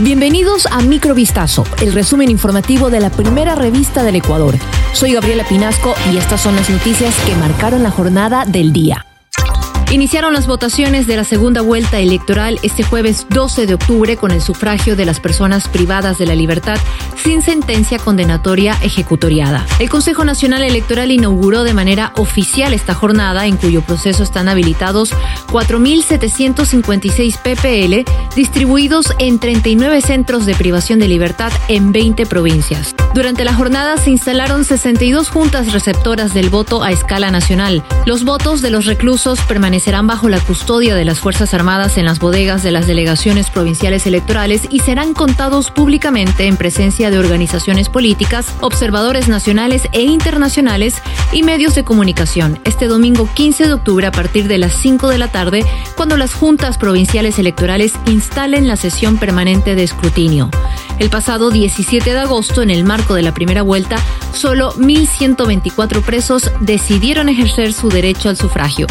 Bienvenidos a Microvistazo, el resumen informativo de la primera revista del Ecuador. Soy Gabriela Pinasco y estas son las noticias que marcaron la jornada del día. Iniciaron las votaciones de la segunda vuelta electoral este jueves 12 de octubre con el sufragio de las personas privadas de la libertad sin sentencia condenatoria ejecutoriada. El Consejo Nacional Electoral inauguró de manera oficial esta jornada en cuyo proceso están habilitados 4.756 PPL distribuidos en 39 centros de privación de libertad en 20 provincias. Durante la jornada se instalaron 62 juntas receptoras del voto a escala nacional. Los votos de los reclusos permanecerán bajo la custodia de las Fuerzas Armadas en las bodegas de las delegaciones provinciales electorales y serán contados públicamente en presencia de organizaciones políticas, observadores nacionales e internacionales y medios de comunicación este domingo 15 de octubre a partir de las 5 de la tarde, cuando las juntas provinciales electorales instalen la sesión permanente de escrutinio. El pasado 17 de agosto, en el marco de la primera vuelta, solo 1.124 presos decidieron ejercer su derecho al sufragio.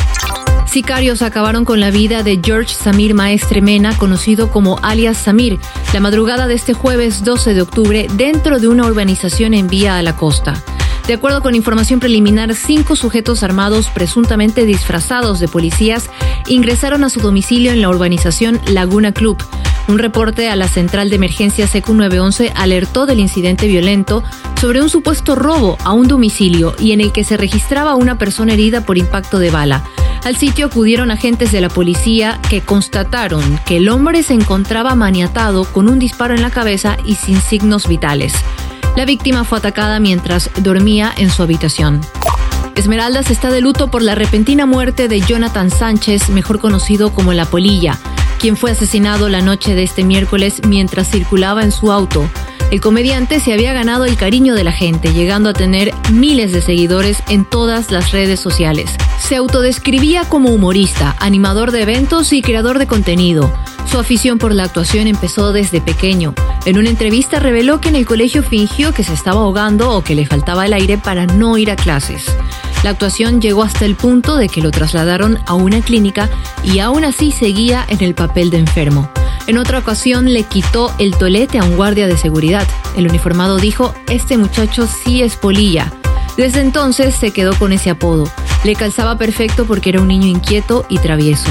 Sicarios acabaron con la vida de George Samir Maestre Mena, conocido como alias Samir, la madrugada de este jueves 12 de octubre dentro de una urbanización en vía a la costa. De acuerdo con información preliminar, cinco sujetos armados presuntamente disfrazados de policías ingresaron a su domicilio en la urbanización Laguna Club. Un reporte a la central de emergencia CQ 911 alertó del incidente violento sobre un supuesto robo a un domicilio y en el que se registraba una persona herida por impacto de bala. Al sitio acudieron agentes de la policía que constataron que el hombre se encontraba maniatado con un disparo en la cabeza y sin signos vitales. La víctima fue atacada mientras dormía en su habitación. Esmeraldas está de luto por la repentina muerte de Jonathan Sánchez, mejor conocido como La Polilla, quien fue asesinado la noche de este miércoles mientras circulaba en su auto. El comediante se había ganado el cariño de la gente, llegando a tener miles de seguidores en todas las redes sociales. Se autodescribía como humorista, animador de eventos y creador de contenido. Su afición por la actuación empezó desde pequeño. En una entrevista reveló que en el colegio fingió que se estaba ahogando o que le faltaba el aire para no ir a clases. La actuación llegó hasta el punto de que lo trasladaron a una clínica y aún así seguía en el papel de enfermo. En otra ocasión le quitó el tolete a un guardia de seguridad. El uniformado dijo, este muchacho sí es polilla. Desde entonces se quedó con ese apodo. Le calzaba perfecto porque era un niño inquieto y travieso.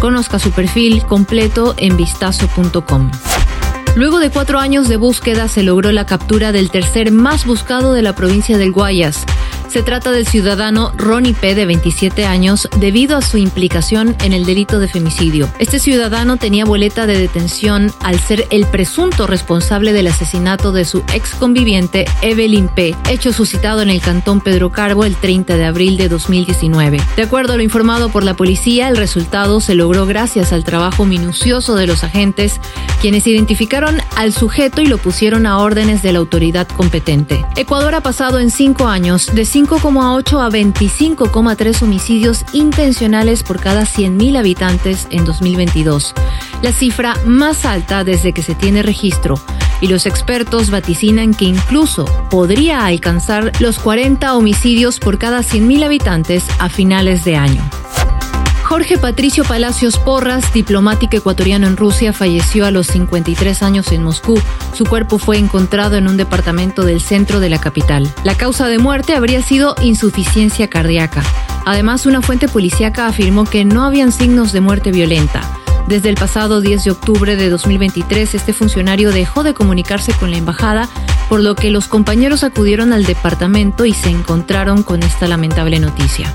Conozca su perfil completo en vistazo.com. Luego de cuatro años de búsqueda se logró la captura del tercer más buscado de la provincia del Guayas. Se trata del ciudadano Ronnie P. de 27 años debido a su implicación en el delito de femicidio. Este ciudadano tenía boleta de detención al ser el presunto responsable del asesinato de su ex conviviente Evelyn P., hecho suscitado en el cantón Pedro Carbo el 30 de abril de 2019. De acuerdo a lo informado por la policía, el resultado se logró gracias al trabajo minucioso de los agentes, quienes identificaron al sujeto y lo pusieron a órdenes de la autoridad competente. Ecuador ha pasado en cinco años de 5,8 a 25,3 homicidios intencionales por cada 100.000 habitantes en 2022, la cifra más alta desde que se tiene registro, y los expertos vaticinan que incluso podría alcanzar los 40 homicidios por cada 100.000 habitantes a finales de año. Jorge Patricio Palacios Porras, diplomático ecuatoriano en Rusia, falleció a los 53 años en Moscú. Su cuerpo fue encontrado en un departamento del centro de la capital. La causa de muerte habría sido insuficiencia cardíaca. Además, una fuente policíaca afirmó que no habían signos de muerte violenta. Desde el pasado 10 de octubre de 2023, este funcionario dejó de comunicarse con la embajada, por lo que los compañeros acudieron al departamento y se encontraron con esta lamentable noticia.